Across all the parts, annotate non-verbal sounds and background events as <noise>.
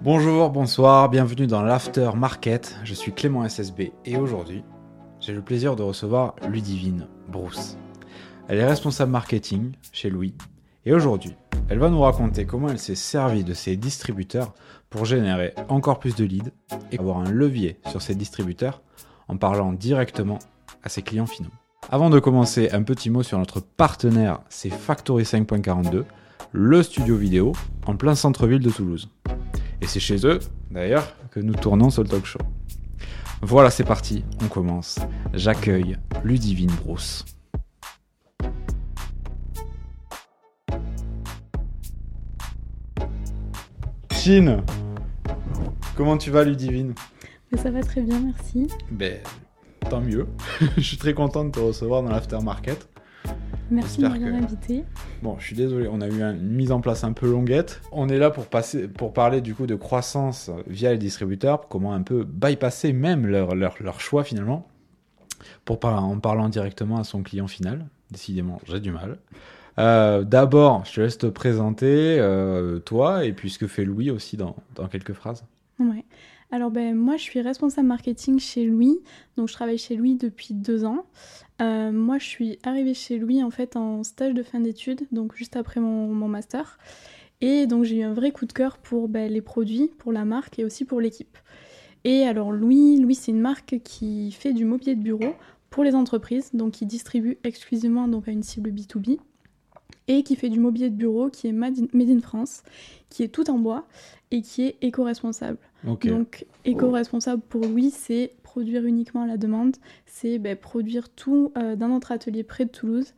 Bonjour, bonsoir, bienvenue dans l'After Market. Je suis Clément SSB et aujourd'hui, j'ai le plaisir de recevoir Ludivine Brousse. Elle est responsable marketing chez Louis et aujourd'hui, elle va nous raconter comment elle s'est servie de ses distributeurs pour générer encore plus de leads et avoir un levier sur ses distributeurs en parlant directement à ses clients finaux. Avant de commencer, un petit mot sur notre partenaire, c'est Factory 5.42, le studio vidéo en plein centre-ville de Toulouse. Et c'est chez eux, d'ailleurs, que nous tournons ce talk show. Voilà, c'est parti, on commence. J'accueille Ludivine Brousse. Chine Comment tu vas, Ludivine? Ça va très bien, merci. Ben, tant mieux. <laughs> je suis très content de te recevoir dans l'aftermarket. Merci de m'avoir invité. Bon, je suis désolé, on a eu une mise en place un peu longuette. On est là pour, passer, pour parler du coup de croissance via les distributeurs, comment un peu bypasser même leur, leur, leur choix finalement, pour en parlant directement à son client final. Décidément, j'ai du mal. Euh, D'abord, je te laisse te présenter, euh, toi, et puis ce que fait Louis aussi dans, dans quelques phrases. Ouais. Alors ben, moi je suis responsable marketing chez Louis, donc je travaille chez Louis depuis deux ans. Euh, moi je suis arrivée chez Louis en fait en stage de fin d'études, donc juste après mon, master. Et donc j'ai eu un vrai coup de cœur pour ben, les produits, pour la marque et aussi pour l'équipe. Et alors Louis, Louis c'est une marque qui fait du mobilier de bureau pour les entreprises, donc qui distribue exclusivement donc, à une cible B2B et qui fait du mobilier de bureau qui est made in, France, qui est tout en bois et qui est éco-responsable. Donc éco-responsable pour lui, c'est produire uniquement à la demande, c'est ben, produire tout euh, dans notre atelier près de Toulouse.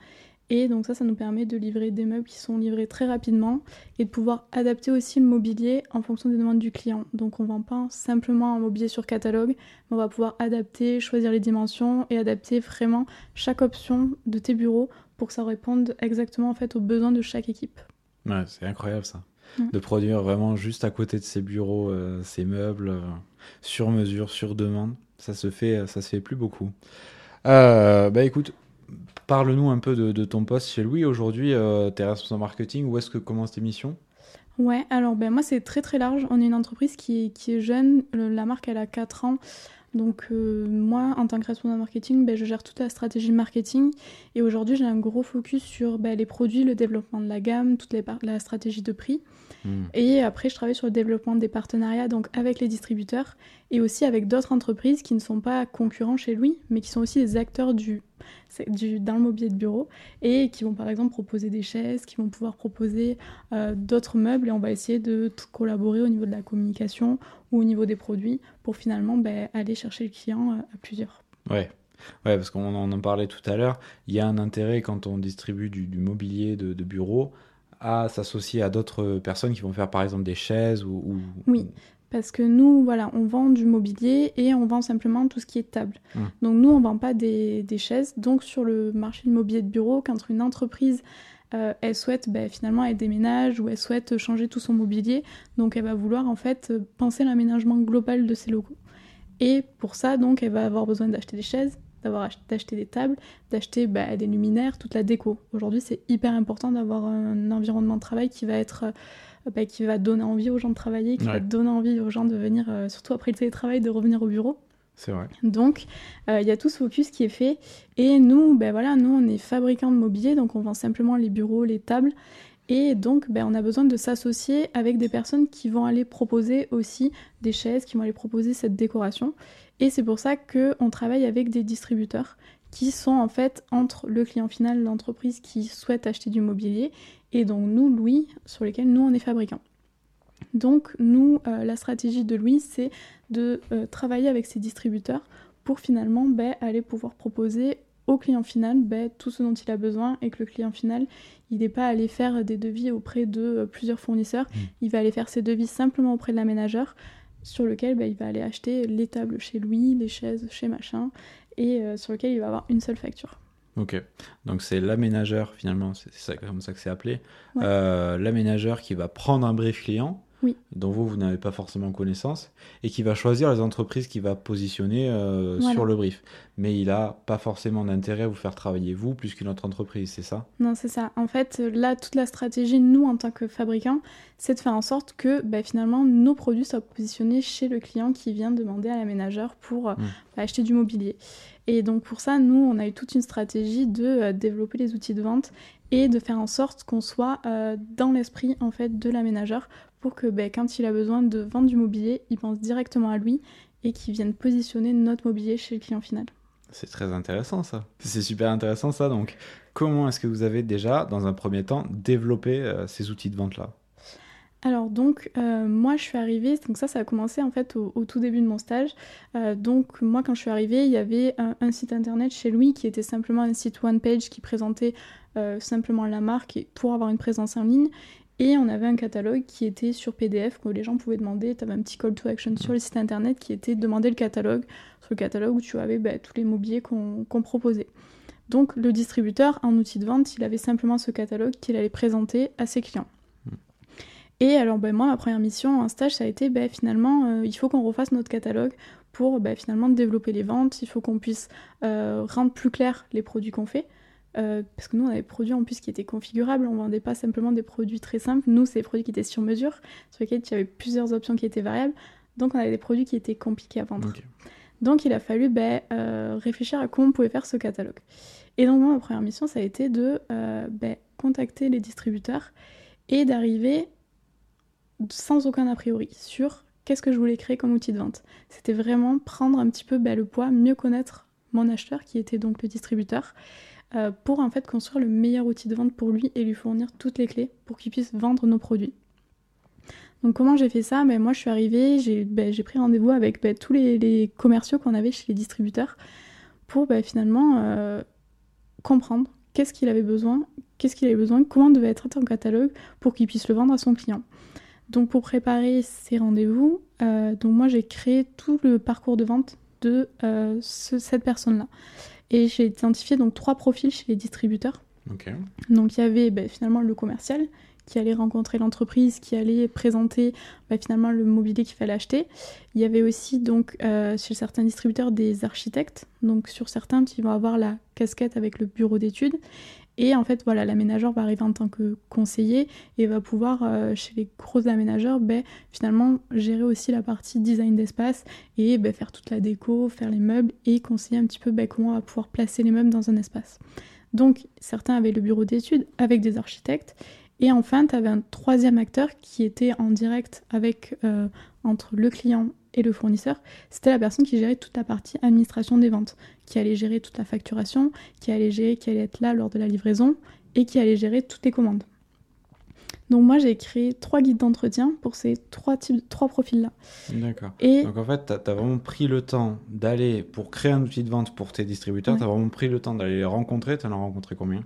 Et donc ça, ça nous permet de livrer des meubles qui sont livrés très rapidement et de pouvoir adapter aussi le mobilier en fonction des demandes du client. Donc on ne vend pas simplement un mobilier sur catalogue, mais on va pouvoir adapter, choisir les dimensions et adapter vraiment chaque option de tes bureaux pour que ça réponde exactement en fait aux besoins de chaque équipe. Ouais, c'est incroyable ça. De produire vraiment juste à côté de ses bureaux, euh, ses meubles, euh, sur mesure, sur demande. Ça se fait, ça se fait plus beaucoup. Euh, bah écoute, parle-nous un peu de, ton poste chez Louis aujourd'hui. tu es responsable marketing. Où est-ce que commence tes missions Ouais, alors ben moi c'est très très large. On est une entreprise qui est, qui est jeune. La marque elle a 4 ans. Donc euh, moi, en tant que responsable marketing, ben, je gère toute la stratégie marketing et aujourd'hui j'ai un gros focus sur ben, les produits, le développement de la gamme, toute les la stratégie de prix. Hmm. Et après, je travaille sur le développement des partenariats donc avec les distributeurs et aussi avec d'autres entreprises qui ne sont pas concurrents chez Louis, mais qui sont aussi des acteurs du, du, dans le mobilier de bureau et qui vont par exemple proposer des chaises, qui vont pouvoir proposer euh, d'autres meubles et on va essayer de collaborer au niveau de la communication ou au niveau des produits pour finalement ben, aller chercher le client euh, à plusieurs. Ouais. Ouais, parce qu'on en parlait tout à l'heure, il y a un intérêt quand on distribue du, mobilier de, bureau à s'associer à d'autres personnes qui vont faire par exemple des chaises ou... oui, parce que nous, voilà, on vend du mobilier et on vend simplement tout ce qui est table. Mmh. Donc nous, on vend pas des, chaises. Donc sur le marché du mobilier de bureau, quand une entreprise euh, elle souhaite ben, finalement elle déménage ou elle souhaite changer tout son mobilier, donc elle va vouloir en fait penser l'aménagement global de ses locaux. Et pour ça, donc, elle va avoir besoin d'acheter des chaises, d'acheter des tables, d'acheter ben, des luminaires, toute la déco. Aujourd'hui, c'est hyper important d'avoir un environnement de travail qui va être bah, qui va donner envie aux gens de travailler, qui va donner envie aux gens de venir, euh, surtout après le télétravail, de revenir au bureau. C'est vrai. Donc, euh, il y a tout ce focus qui est fait. Et nous, ben voilà, nous, on est fabricants de mobilier, donc on vend simplement les bureaux, les tables. Et donc, ben, on a besoin de s'associer avec des personnes qui vont aller proposer aussi des chaises, qui vont aller proposer cette décoration. Et c'est pour ça qu'on travaille avec des distributeurs qui sont en fait entre le client final, l'entreprise qui souhaite acheter du mobilier, et donc nous, Louis, sur lesquels nous, on est fabricants. Donc nous, euh, la stratégie de Louis, c'est de euh, travailler avec ses distributeurs pour finalement ben, aller pouvoir proposer au client final ben, tout ce dont il a besoin et que le client final, il n'est pas allé faire des devis auprès de euh, plusieurs fournisseurs, mmh. il va aller faire ses devis simplement auprès de l'aménageur sur lequel ben, il va aller acheter les tables chez Louis, les chaises chez machin, et sur lequel il va avoir une seule facture. Ok, donc c'est l'aménageur finalement, c'est comme ça que c'est appelé, euh, l'aménageur qui va prendre un brief client, dont vous, vous n'avez pas forcément connaissance, et qui va choisir les entreprises qu'il va positionner euh, sur le brief. Mais il n'a pas forcément d'intérêt à vous faire travailler vous plus qu'une autre entreprise, c'est ça? Non, c'est ça. En fait, là, toute la stratégie, nous, en tant que fabricants, c'est de faire en sorte que bah, finalement, nos produits soient positionnés chez le client qui vient demander à l'aménageur pour euh, mmh. bah, acheter du mobilier. Et donc pour ça, nous, on a eu toute une stratégie de euh, développer les outils de vente et de faire en sorte qu'on soit euh, dans l'esprit en fait de l'aménageur pour que ben, quand il a besoin de vendre du mobilier, il pense directement à lui et qu'il vienne positionner notre mobilier chez le client final. C'est très intéressant ça. C'est super intéressant ça. Donc comment est-ce que vous avez déjà, dans un premier temps, développé euh, ces outils de vente-là? Alors donc euh, moi je suis arrivée, donc ça ça a commencé en fait au, tout début de mon stage. Euh, donc moi quand je suis arrivée il y avait un, site internet chez Louis qui était simplement un site one page qui présentait euh, simplement la marque pour avoir une présence en ligne. Et on avait un catalogue qui était sur PDF que les gens pouvaient demander. Tu avais un petit call to action sur le site internet qui était demander le catalogue. Sur le catalogue où tu avais bah, tous les mobiliers qu'on proposait. Donc le distributeur, en outil de vente, il avait simplement ce catalogue qu'il allait présenter à ses clients. Et alors, ben, moi, ma première mission en stage, ça a été ben, finalement, euh, il faut qu'on refasse notre catalogue pour ben, finalement développer les ventes. Il faut qu'on puisse euh, rendre plus clair les produits qu'on fait. Euh, parce que nous, on avait des produits en plus qui étaient configurables. On vendait pas simplement des produits très simples. Nous, c'est des produits qui étaient sur mesure, sur lesquels il y avait plusieurs options qui étaient variables. Donc, on avait des produits qui étaient compliqués à vendre. Donc, il a fallu réfléchir à comment on pouvait faire ce catalogue. Et donc, moi, ma première mission, ça a été de contacter les distributeurs et d'arriver sans aucun a priori sur qu'est-ce que je voulais créer comme outil de vente. C'était vraiment prendre un petit peu le poids, mieux connaître mon acheteur qui était donc le distributeur euh, pour en fait construire le meilleur outil de vente pour lui et lui fournir toutes les clés pour qu'il puisse vendre nos produits. Donc comment j'ai fait ça? Ben, Moi je suis arrivée, j'ai ben, pris rendez-vous avec ben, tous les, commerciaux qu'on avait chez les distributeurs pour finalement euh, comprendre qu'est-ce qu'il avait besoin, qu'est-ce qu'il avait besoin, comment devait être un catalogue pour qu'il puisse le vendre à son client. Donc pour préparer ces rendez-vous, euh, donc moi j'ai créé tout le parcours de vente de euh, cette personne-là. Et j'ai identifié donc trois profils chez les distributeurs. Donc il y avait ben, finalement le commercial qui allait rencontrer l'entreprise, qui allait présenter ben, finalement le mobilier qu'il fallait acheter. Il y avait aussi donc euh, chez certains distributeurs des architectes. Donc sur certains, qui vont avoir la casquette avec le bureau d'études. Et en fait, voilà, l'aménageur va arriver en tant que conseiller et va pouvoir, euh, chez les gros aménageurs, ben, finalement gérer aussi la partie design d'espace et ben, faire toute la déco, faire les meubles et conseiller un petit peu ben, comment on va pouvoir placer les meubles dans un espace. Donc, certains avaient le bureau d'études avec des architectes. Et enfin, tu avais un troisième acteur qui était en direct avec, euh, entre le client et le fournisseur, c'était la personne qui gérait toute la partie administration des ventes, qui allait gérer toute la facturation, qui allait gérer, qui allait être là lors de la livraison et qui allait gérer toutes les commandes. Donc moi j'ai créé trois guides d'entretien pour ces trois types, trois profils-là. D'accord. Et... Donc en fait, tu as, vraiment pris le temps d'aller, pour créer un outil de vente pour tes distributeurs, tu as vraiment pris le temps d'aller les rencontrer. Tu en as rencontré combien?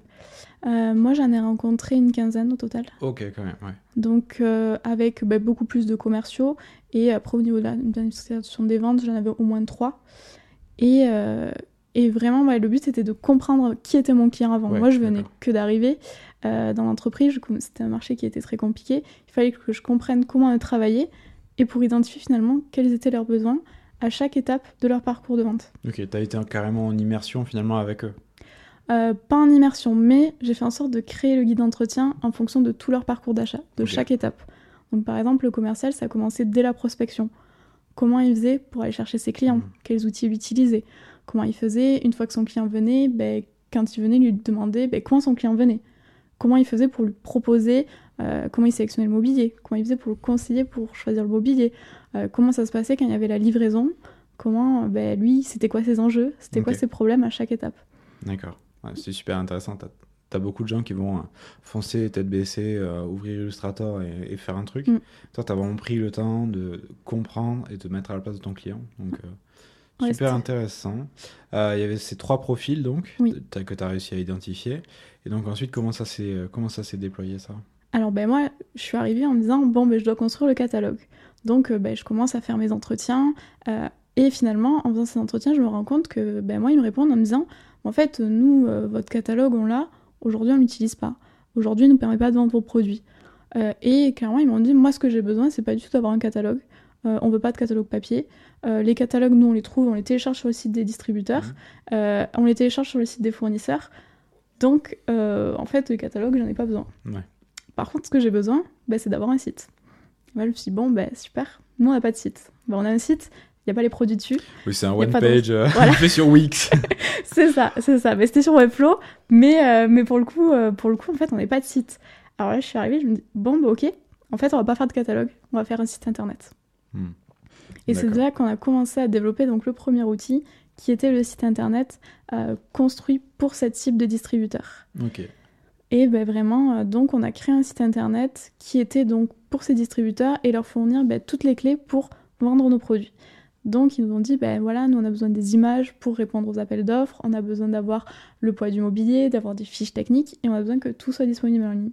Euh, moi, j'en ai rencontré une quinzaine au total. Ok, quand même, ouais. Donc, euh, avec bah, beaucoup plus de commerciaux. Et après, au niveau de l'administration des ventes, j'en avais au moins trois. Et, euh, et vraiment, le but, c'était de comprendre qui était mon client avant. moi, je venais que d'arriver dans l'entreprise. C'était un marché qui était très compliqué. Il fallait que je comprenne comment ils travaillaient et pour identifier finalement quels étaient leurs besoins à chaque étape de leur parcours de vente. Ok, tu as été carrément en immersion finalement avec eux euh, pas en immersion, mais j'ai fait en sorte de créer le guide d'entretien en fonction de tout leur parcours d'achat, de chaque étape. Donc par exemple, le commercial, ça a commencé dès la prospection. Comment il faisait pour aller chercher ses clients? Mhm. Quels outils il utilisait? Comment il faisait? Une fois que son client venait ben, Quand il venait, lui demander ben, comment son client venait? Comment il faisait pour lui proposer euh, Comment il sélectionnait le mobilier Comment il faisait pour le conseiller pour choisir le mobilier euh, Comment ça se passait quand il y avait la livraison Comment, ben, lui, c'était quoi ses enjeux C'était quoi ses problèmes à chaque étape D'accord c'est super intéressant. Tu as, beaucoup de gens qui vont euh, foncer tête baissée, euh, ouvrir Illustrator et, faire un truc. Mm. Toi, tu as vraiment pris le temps de comprendre et de mettre à la place de ton client. Donc, euh, super intéressant. Il y avait ces trois profils donc que tu as réussi à identifier. Et donc ensuite, comment ça s'est déployé ça? Alors ben moi, je suis arrivée en me disant bon ben je dois construire le catalogue. Donc ben, je commence à faire mes entretiens. et finalement, en faisant ces entretiens, je me rends compte que ben, moi, ils me répondent en me disant en fait, nous, euh, votre catalogue, on l'a, aujourd'hui, on l'utilise pas. Aujourd'hui, il ne nous permet pas de vendre vos produits. et clairement, ils m'ont dit, moi, ce que j'ai besoin, c'est pas du tout d'avoir un catalogue. on veut pas de catalogue papier. Les catalogues, nous, on les trouve, on les télécharge sur le site des distributeurs, mmh. on les télécharge sur le site des fournisseurs. Donc, en fait, le catalogue, j'en ai pas besoin. Par contre, ce que j'ai besoin, bah, c'est d'avoir un site. Je me suis dit, bon, bah, super, nous, on n'a pas de site. Bah, on a un site, il n'y a pas les produits dessus. Oui, c'est un one page euh, <laughs> fait sur Wix. <laughs> c'est ça, c'est ça. Mais c'était sur Webflow, mais, euh, mais pour, le coup, euh, pour le coup, en fait, on n'est pas de site. Alors là, je suis arrivée, je me dis, bon, bah, ok, en fait, on va pas faire de catalogue, on va faire un site internet. Hmm. Et c'est là qu'on a commencé à développer donc, le premier outil, qui était le site internet construit pour cette cible de distributeur. Et ben, vraiment, donc, on a créé un site internet qui était donc pour ces distributeurs et leur fournir ben, toutes les clés pour vendre nos produits. Donc ils nous ont dit, ben voilà, nous on a besoin des images pour répondre aux appels d'offres, on a besoin d'avoir le poids du mobilier, d'avoir des fiches techniques, et on a besoin que tout soit disponible en ligne.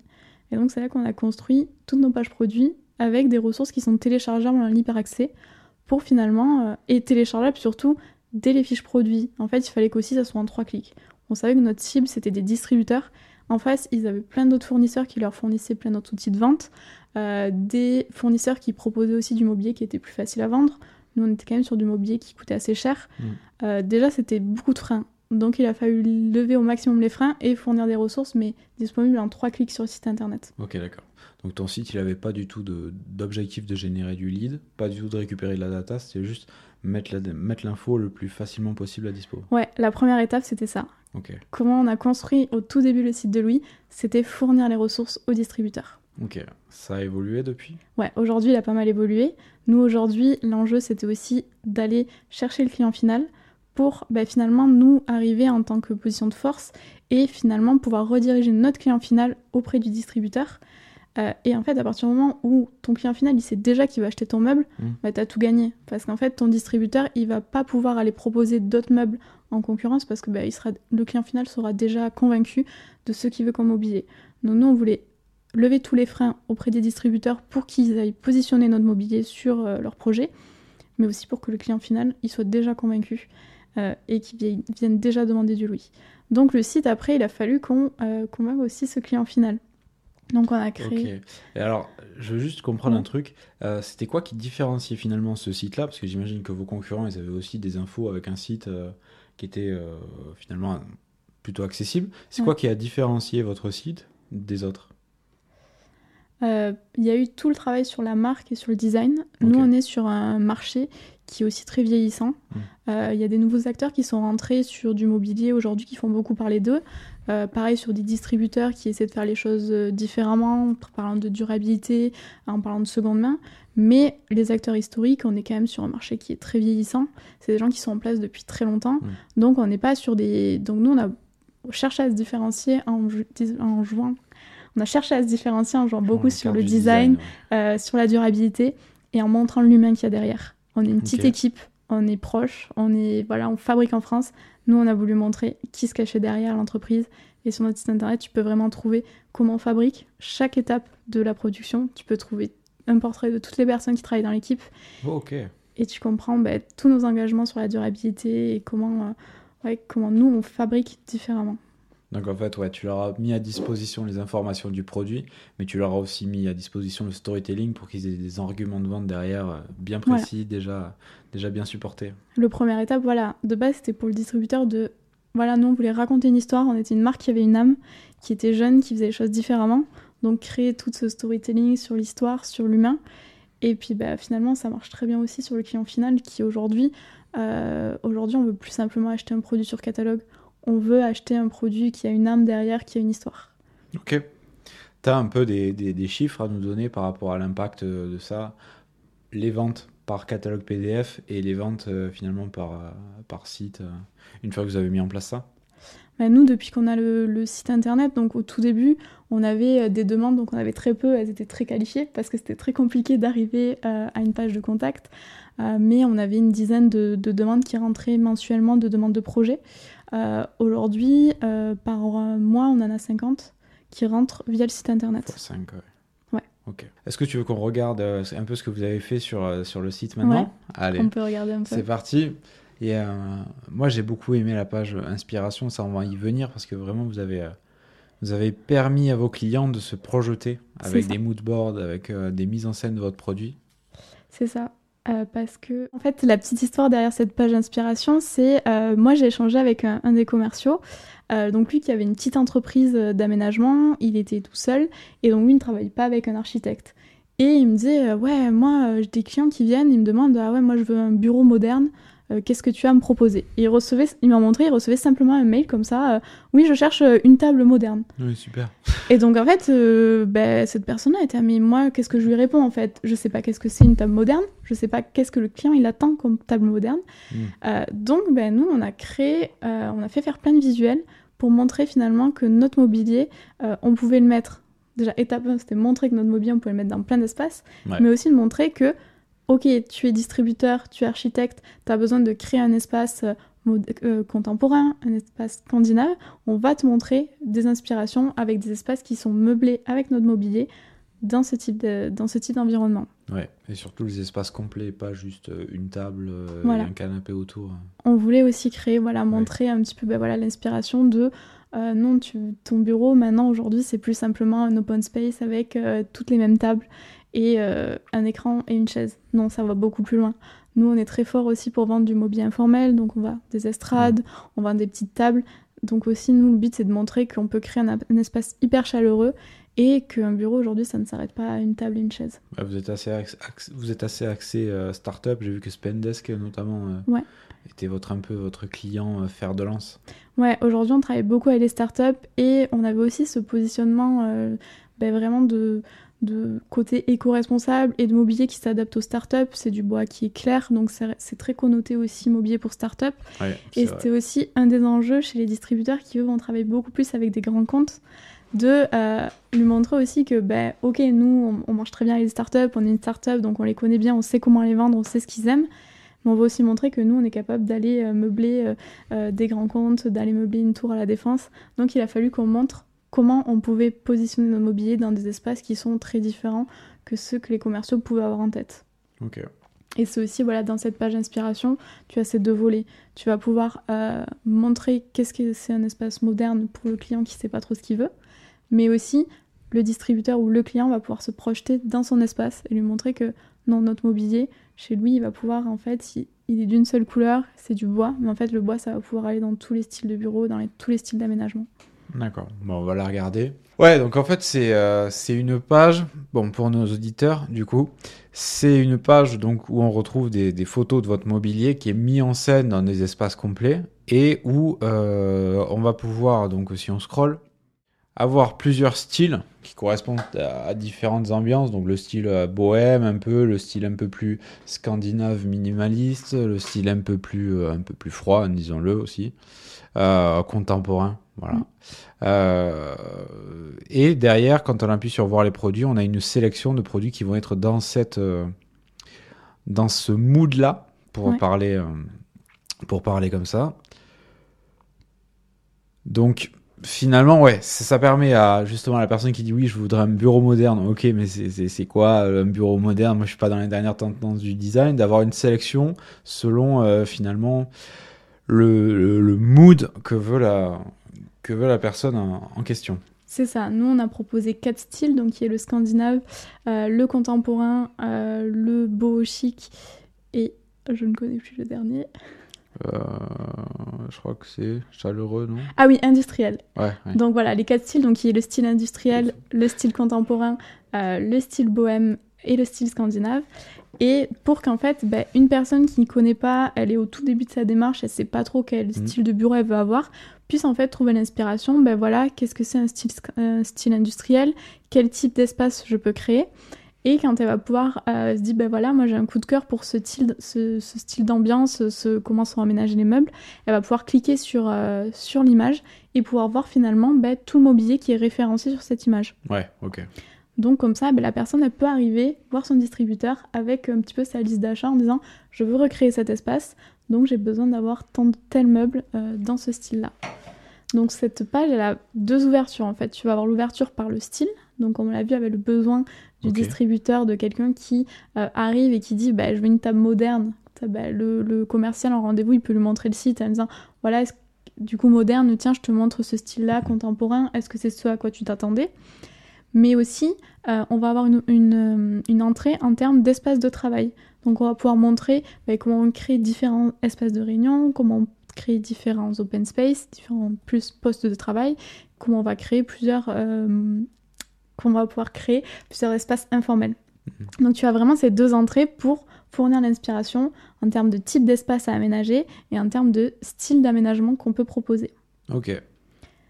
Et donc c'est là qu'on a construit toutes nos pages produits avec des ressources qui sont téléchargeables en libre accès pour finalement, euh, et téléchargeables surtout dès les fiches produits. En fait, il fallait qu'aussi ça soit en trois clics. On savait que notre cible c'était des distributeurs. En face, ils avaient plein d'autres fournisseurs qui leur fournissaient plein d'autres outils de vente, euh, des fournisseurs qui proposaient aussi du mobilier qui était plus facile à vendre, nous, on était quand même sur du mobilier qui coûtait assez cher. Mm. Euh, déjà, c'était beaucoup de freins. Donc, il a fallu lever au maximum les freins et fournir des ressources, mais disponibles en trois clics sur le site internet. Ok, d'accord. Donc, ton site, il n'avait pas du tout d'objectif de, générer du lead, pas du tout de récupérer de la data, c'était juste mettre l'info le plus facilement possible à dispo. Ouais, la première étape, c'était ça. Ok. Comment on a construit au tout début le site de Louis C'était fournir les ressources aux distributeurs. Ok, ça a évolué depuis? Ouais, aujourd'hui il a pas mal évolué. Nous aujourd'hui, l'enjeu c'était aussi d'aller chercher le client final pour bah, finalement nous arriver en tant que position de force et finalement pouvoir rediriger notre client final auprès du distributeur. Euh, et en fait, à partir du moment où ton client final il sait déjà qu'il va acheter ton meuble, mmh. bah, tu as tout gagné. Parce qu'en fait, ton distributeur il va pas pouvoir aller proposer d'autres meubles en concurrence parce que bah, il sera, le client final sera déjà convaincu de ce qu'il veut comme mobilier. Donc nous, on voulait lever tous les freins auprès des distributeurs pour qu'ils aillent positionner notre mobilier sur euh, leur projet, mais aussi pour que le client final il soit déjà convaincu euh, et qu'il vienne déjà demander du Louis. Donc le site, après, il a fallu qu'on euh, convainque aussi ce client final. Donc on a créé... Ok. Et alors, je veux juste comprendre un truc. C'était quoi qui différenciait finalement ce site-là? Parce que j'imagine que vos concurrents, ils avaient aussi des infos avec un site qui était finalement plutôt accessible. C'est quoi qui a différencié votre site des autres? Euh, il y a eu tout le travail sur la marque et sur le design. Nous, on est sur un marché qui est aussi très vieillissant. Hmm. Euh, il y a des nouveaux acteurs qui sont rentrés sur du mobilier aujourd'hui qui font beaucoup parler d'eux. Euh, pareil sur des distributeurs qui essaient de faire les choses différemment, en parlant de durabilité, en parlant de seconde main. Mais les acteurs historiques, on est quand même sur un marché qui est très vieillissant. C'est des gens qui sont en place depuis très longtemps. Hmm. Donc on n'est pas sur des. Donc nous, on a cherché à se différencier en, en jouant on a cherché à se différencier en jouant beaucoup sur le design, euh, sur la durabilité et en montrant l'humain qu'il y a derrière. On est une petite équipe, on est proche, on est voilà, on fabrique en France. Nous, on a voulu montrer qui se cachait derrière l'entreprise. Et sur notre site internet, tu peux vraiment trouver comment on fabrique chaque étape de la production. Tu peux trouver un portrait de toutes les personnes qui travaillent dans l'équipe. Oh, ok. Et tu comprends bah, tous nos engagements sur la durabilité et comment, euh, comment nous, on fabrique différemment. Donc en fait, ouais, tu leur as mis à disposition les informations du produit, mais tu leur as aussi mis à disposition le storytelling pour qu'ils aient des arguments de vente derrière euh, bien précis, déjà, déjà bien supportés. Le première étape, voilà, de base, c'était pour le distributeur de... Voilà, nous, on voulait raconter une histoire, on était une marque qui avait une âme, qui était jeune, qui faisait les choses différemment. Donc créer tout ce storytelling sur l'histoire, sur l'humain. Et puis bah, finalement, ça marche très bien aussi sur le client final qui aujourd'hui, euh, aujourd'hui, on veut plus simplement acheter un produit sur catalogue on veut acheter un produit qui a une âme derrière, qui a une histoire. Ok. Tu as un peu des, chiffres à nous donner par rapport à l'impact de ça? Les ventes par catalogue PDF et les ventes euh, finalement par, euh, par site, euh, une fois que vous avez mis en place ça? Bah, Nous, depuis qu'on a le, site internet, donc au tout début, on avait des demandes, donc on avait très peu, elles étaient très qualifiées parce que c'était très compliqué d'arriver à une page de contact. mais on avait une dizaine de, de, demandes qui rentraient mensuellement de demandes de projet. Euh, aujourd'hui, euh, par mois, on en a 50 qui rentrent via le site internet. 5, ouais. Ouais. Ok. Est-ce que tu veux qu'on regarde euh, un peu ce que vous avez fait sur, sur le site maintenant ouais. Allez. On peut regarder un peu. C'est parti. Et moi, j'ai beaucoup aimé la page inspiration. Ça, on va y venir parce que vraiment, vous avez, Vous avez permis à vos clients de se projeter avec des moodboards, avec euh, des mises en scène de votre produit. C'est ça. Euh, parce que, en fait, la petite histoire derrière cette page d'inspiration, c'est euh, moi j'ai échangé avec un, des commerciaux, euh, donc lui qui avait une petite entreprise d'aménagement, il était tout seul, et donc lui ne travaille pas avec un architecte. Et il me euh, ouais, moi j'ai des clients qui viennent, ils me demandent, ah ouais, moi je veux un bureau moderne, euh, qu'est-ce que tu as à me proposer? Et il recevait, il m'a montré, il recevait simplement un mail comme ça, euh, oui, je cherche euh, une table moderne. Oui, super. <laughs> Et donc en fait, euh, ben, cette personne-là était, mais moi, qu'est-ce que je lui réponds en fait? Je sais pas qu'est-ce que c'est une table moderne, je sais pas qu'est-ce que le client il attend comme table moderne. Mm. Euh, donc ben, nous, on a créé, on a fait faire plein de visuels pour montrer finalement que notre mobilier, on pouvait le mettre. Déjà, étape 1, c'était montrer que notre mobilier, on pouvait le mettre dans plein d'espaces, Ouais. mais aussi de montrer que, ok, tu es distributeur, tu es architecte, tu as besoin de créer un espace euh, euh, contemporain, un espace scandinave, on va te montrer des inspirations avec des espaces qui sont meublés avec notre mobilier dans ce type de- dans ce type d'environnement. Ouais. Et surtout les espaces complets, pas juste euh, une table euh, Voilà. et un canapé autour. On voulait aussi créer, voilà, montrer un petit peu ben, voilà, l'inspiration de euh, non, tu, ton bureau maintenant aujourd'hui c'est plus simplement un open space avec euh, toutes les mêmes tables et euh, un écran et une chaise. Non, ça va beaucoup plus loin. Nous, on est très fort aussi pour vendre du mobilier informel, donc on va des estrades, on vend des petites tables. Donc aussi, nous, le but c'est de montrer qu'on peut créer un, un espace hyper chaleureux et qu'un bureau aujourd'hui ça ne s'arrête pas à une table et une chaise. Ouais, vous êtes assez ax- ax- vous êtes assez axé euh, startup. J'ai vu que Spendesk notamment euh, Ouais. était votre un peu votre client euh, fer de lance. Ouais, aujourd'hui on travaille beaucoup avec les startups et on avait aussi ce positionnement ben, vraiment de, de côté éco-responsable et de mobilier qui s'adapte aux startups. C'est du bois qui est clair, donc c'est très connoté aussi mobilier pour startup. Ouais, Et c'était aussi un des enjeux chez les distributeurs qui, eux, vont travailler beaucoup plus avec des grands comptes, de euh, lui montrer aussi que, ben, ok, nous, on, on marche très bien avec les startups, on est une startup, donc on les connaît bien, on sait comment les vendre, on sait ce qu'ils aiment. Mais on va aussi montrer que nous, on est capable d'aller euh, meubler euh, des grands comptes, d'aller meubler une tour à la défense. Donc il a fallu qu'on montre comment on pouvait positionner nos mobiliers dans des espaces qui sont très différents que ceux que les commerciaux pouvaient avoir en tête. Ok. Et c'est aussi, voilà, dans cette page d'inspiration, tu as ces deux volets. Tu vas pouvoir euh, montrer qu'est-ce que c'est un espace moderne pour le client qui ne sait pas trop ce qu'il veut, mais aussi le distributeur ou le client va pouvoir se projeter dans son espace et lui montrer que non, notre mobilier, chez lui, il va pouvoir, en fait, il, il est d'une seule couleur, c'est du bois, mais en fait, le bois, ça va pouvoir aller dans tous les styles de bureau, dans les- tous les styles d'aménagement. D'accord. Bon, on va la regarder. Ouais, donc en fait, c'est euh, une page, bon, pour nos auditeurs, du coup, c'est une page donc où on retrouve des, photos de votre mobilier qui est mis en scène dans des espaces complets et où euh, on va pouvoir, donc si on scrolle, avoir plusieurs styles qui correspondent à, différentes ambiances. Donc le style euh, bohème un peu, le style un peu plus scandinave minimaliste, le style un peu plus, euh, un peu plus froid, disons-le aussi, contemporain. Voilà. Euh, et derrière, quand on appuie sur voir les produits, on a une sélection de produits qui vont être dans cette, euh, dans ce mood-là, pour Ouais. parler, euh, pour parler comme ça. Donc, finalement, ouais, ça, ça permet à justement à la personne qui dit oui, je voudrais un bureau moderne. Ok, mais c'est- quoi un bureau moderne? Moi, je suis pas dans les dernières tendances du design. D'avoir une sélection selon finalement le, le, le mood que veut la que veut la personne en, question. C'est ça. Nous, on a proposé quatre styles, donc qui est le scandinave, euh, le contemporain, euh, le beau chic et je ne connais plus le dernier. Euh, je crois que c'est chaleureux, non? Ah oui, industriel. Ouais. ouais. Donc voilà, les quatre styles, donc qui est le style industriel, le style contemporain, le style bohème et le style scandinave. Et pour qu'en fait, ben, une personne qui ne connaît pas, elle est au tout début de sa démarche, elle sait pas trop quel Mhm. style de bureau elle veut avoir, puisse en fait trouver l'inspiration, ben voilà, qu'est-ce que c'est un style, sc- un style industriel, quel type d'espace je peux créer. Et quand elle va pouvoir euh, se dire, ben voilà, moi j'ai un coup de cœur pour ce style, ce, ce style d'ambiance, ce, comment sont aménagés les meubles, elle va pouvoir cliquer sur, euh, sur l'image et pouvoir voir finalement tout le mobilier qui est référencé sur cette image. Ouais, ok. Donc comme ça, ben, la personne elle peut arriver voir son distributeur avec un petit peu sa liste d'achat en disant je veux recréer cet espace, donc j'ai besoin d'avoir tant de tel meuble euh, dans ce style-là. Donc cette page elle a deux ouvertures en fait. Tu vas avoir l'ouverture par le style, donc comme on l'a vu avec le besoin du distributeur, de quelqu'un qui euh, arrive et qui dit bah, je veux une table moderne. Ça, bah, le, le commercial en rendez-vous il peut lui montrer le site en disant voilà est-ce du coup moderne, tiens, je te montre ce style-là contemporain, est-ce que c'est ce à quoi tu t'attendais? Mais aussi, euh, on va avoir une, une, une entrée en termes d'espace de travail. Donc on va pouvoir montrer bah, comment on crée différents espaces de réunion, comment on crée différents open space, différents plus postes de travail, comment on va créer plusieurs, euh, comment on va pouvoir créer plusieurs espaces informels. Mhm. Donc tu as vraiment ces deux entrées pour fournir l'inspiration en termes de type d'espace à aménager et en termes de style d'aménagement qu'on peut proposer. Ok.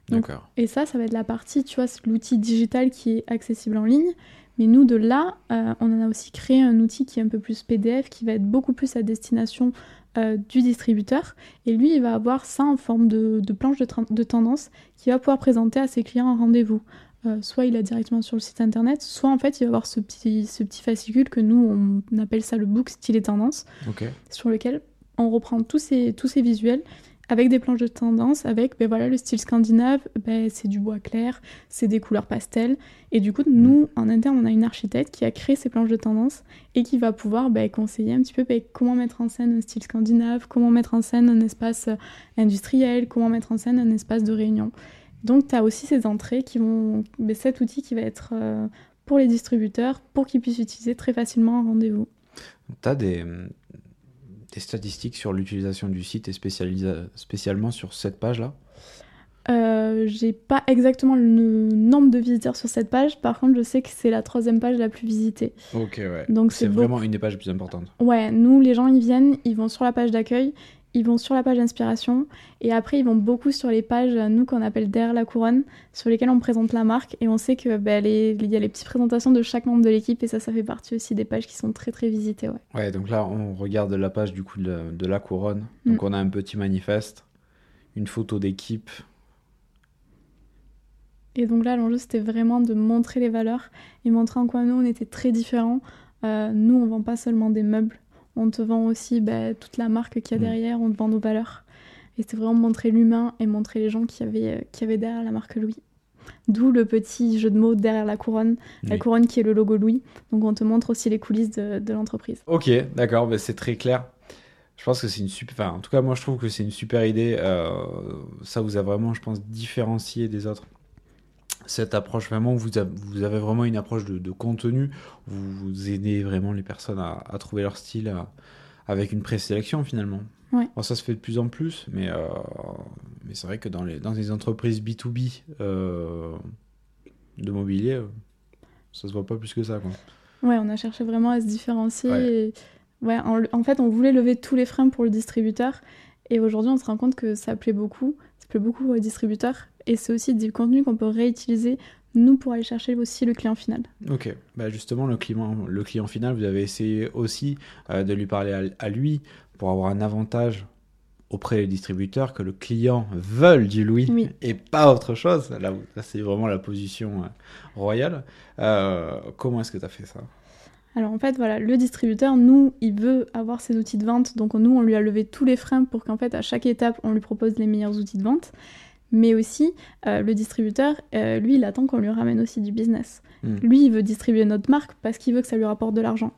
D'accord. Et ça, ça va être la partie, tu vois, l'outil digital qui est accessible en ligne. Mais nous, de là, euh, on en a aussi créé un outil qui est un peu plus PDF, qui va être beaucoup plus à destination euh, du distributeur. Et lui, il va avoir ça en forme de, planche de, tendance qu'il va pouvoir présenter à ses clients en rendez-vous. Euh, soit il a directement sur le site internet, soit en fait il va avoir ce petit, ce petit fascicule que nous on appelle ça le book style et tendance, sur lequel on reprend tous ces, tous ces visuels avec des planches de tendance, avec ben voilà, le style scandinave, ben, c'est du bois clair, c'est des couleurs pastel. Et du coup, nous, en interne, on a une architecte qui a créé ces planches de tendance et qui va pouvoir ben, conseiller un petit peu ben, comment mettre en scène un style scandinave, comment mettre en scène un espace industriel, comment mettre en scène un espace de réunion. Donc, tu as aussi ces entrées qui vont. cet outil qui va être euh, pour les distributeurs pour qu'ils puissent utiliser très facilement en rendez-vous. Tu as des, des statistiques sur l'utilisation du site et spécialement sur cette page-là? Euh, J'ai pas exactement le nombre de visiteurs sur cette page. Par contre, je sais que c'est la troisième page la plus visitée. Ok, ouais. Donc c'est vraiment une des pages les plus importantes. Ouais, nous, les gens, ils viennent, ils vont sur la page d'accueil, ils vont sur la page inspiration et après ils vont beaucoup sur les pages, nous qu'on appelle derrière la couronne, sur lesquelles on présente la marque et on sait que bah, il y a les petites présentations de chaque membre de l'équipe et ça, ça fait partie aussi des pages qui sont très très visitées. Ouais, ouais donc là on regarde la page du coup de, la couronne, donc mm. on a un petit manifeste, une photo d'équipe. Et donc là l'enjeu c'était vraiment de montrer les valeurs et montrer en quoi nous on était très différents. Euh, nous on vend pas seulement des meubles, on te vend aussi bah, toute la marque qu'il y a mm. derrière, on te vend nos valeurs. Et c'est vraiment montrer l'humain et montrer les gens qui avaient, euh, qui avaient derrière la marque Louis. D'où le petit jeu de mots derrière la couronne, la couronne qui est le logo Louis. Donc on te montre aussi les coulisses de, l'entreprise. Ok, d'accord, bah, c'est très clair. Je pense que c'est une super. Enfin, en tout cas, moi je trouve que c'est une super idée. Euh, ça vous a vraiment, je pense, différencié des autres cette approche vraiment, vous, vous avez vraiment une approche de, contenu, vous, aidez vraiment les personnes à, trouver leur style avec une présélection finalement. ça se fait de plus en plus, mais, euh, mais c'est vrai que dans les, dans les entreprises B2B euh, de mobilier, euh, ça se voit pas plus que ça. Quoi. Ouais, on a cherché vraiment à se différencier. Ouais. en, fait, on voulait lever tous les freins pour le distributeur. Et aujourd'hui, on se rend compte que ça plaît beaucoup. Ça plaît beaucoup aux distributeurs. Et c'est aussi du contenu qu'on peut réutiliser, nous, pour aller chercher aussi le client final. Ok, bah justement, le client, le client final, vous avez essayé aussi euh, de lui parler à, lui pour avoir un avantage auprès des distributeurs que le client veut du Louis et pas autre chose. Là, c'est vraiment la position euh, royale. Euh, comment est-ce que tu as fait ça? Alors en fait, voilà, le distributeur, nous, il veut avoir ses outils de vente, donc nous, on lui a levé tous les freins pour qu'en fait, à chaque étape, on lui propose les meilleurs outils de vente mais aussi euh, le distributeur, euh, lui, il attend qu'on lui ramène aussi du business. Hmm. Lui, il veut distribuer notre marque parce qu'il veut que ça lui rapporte de l'argent.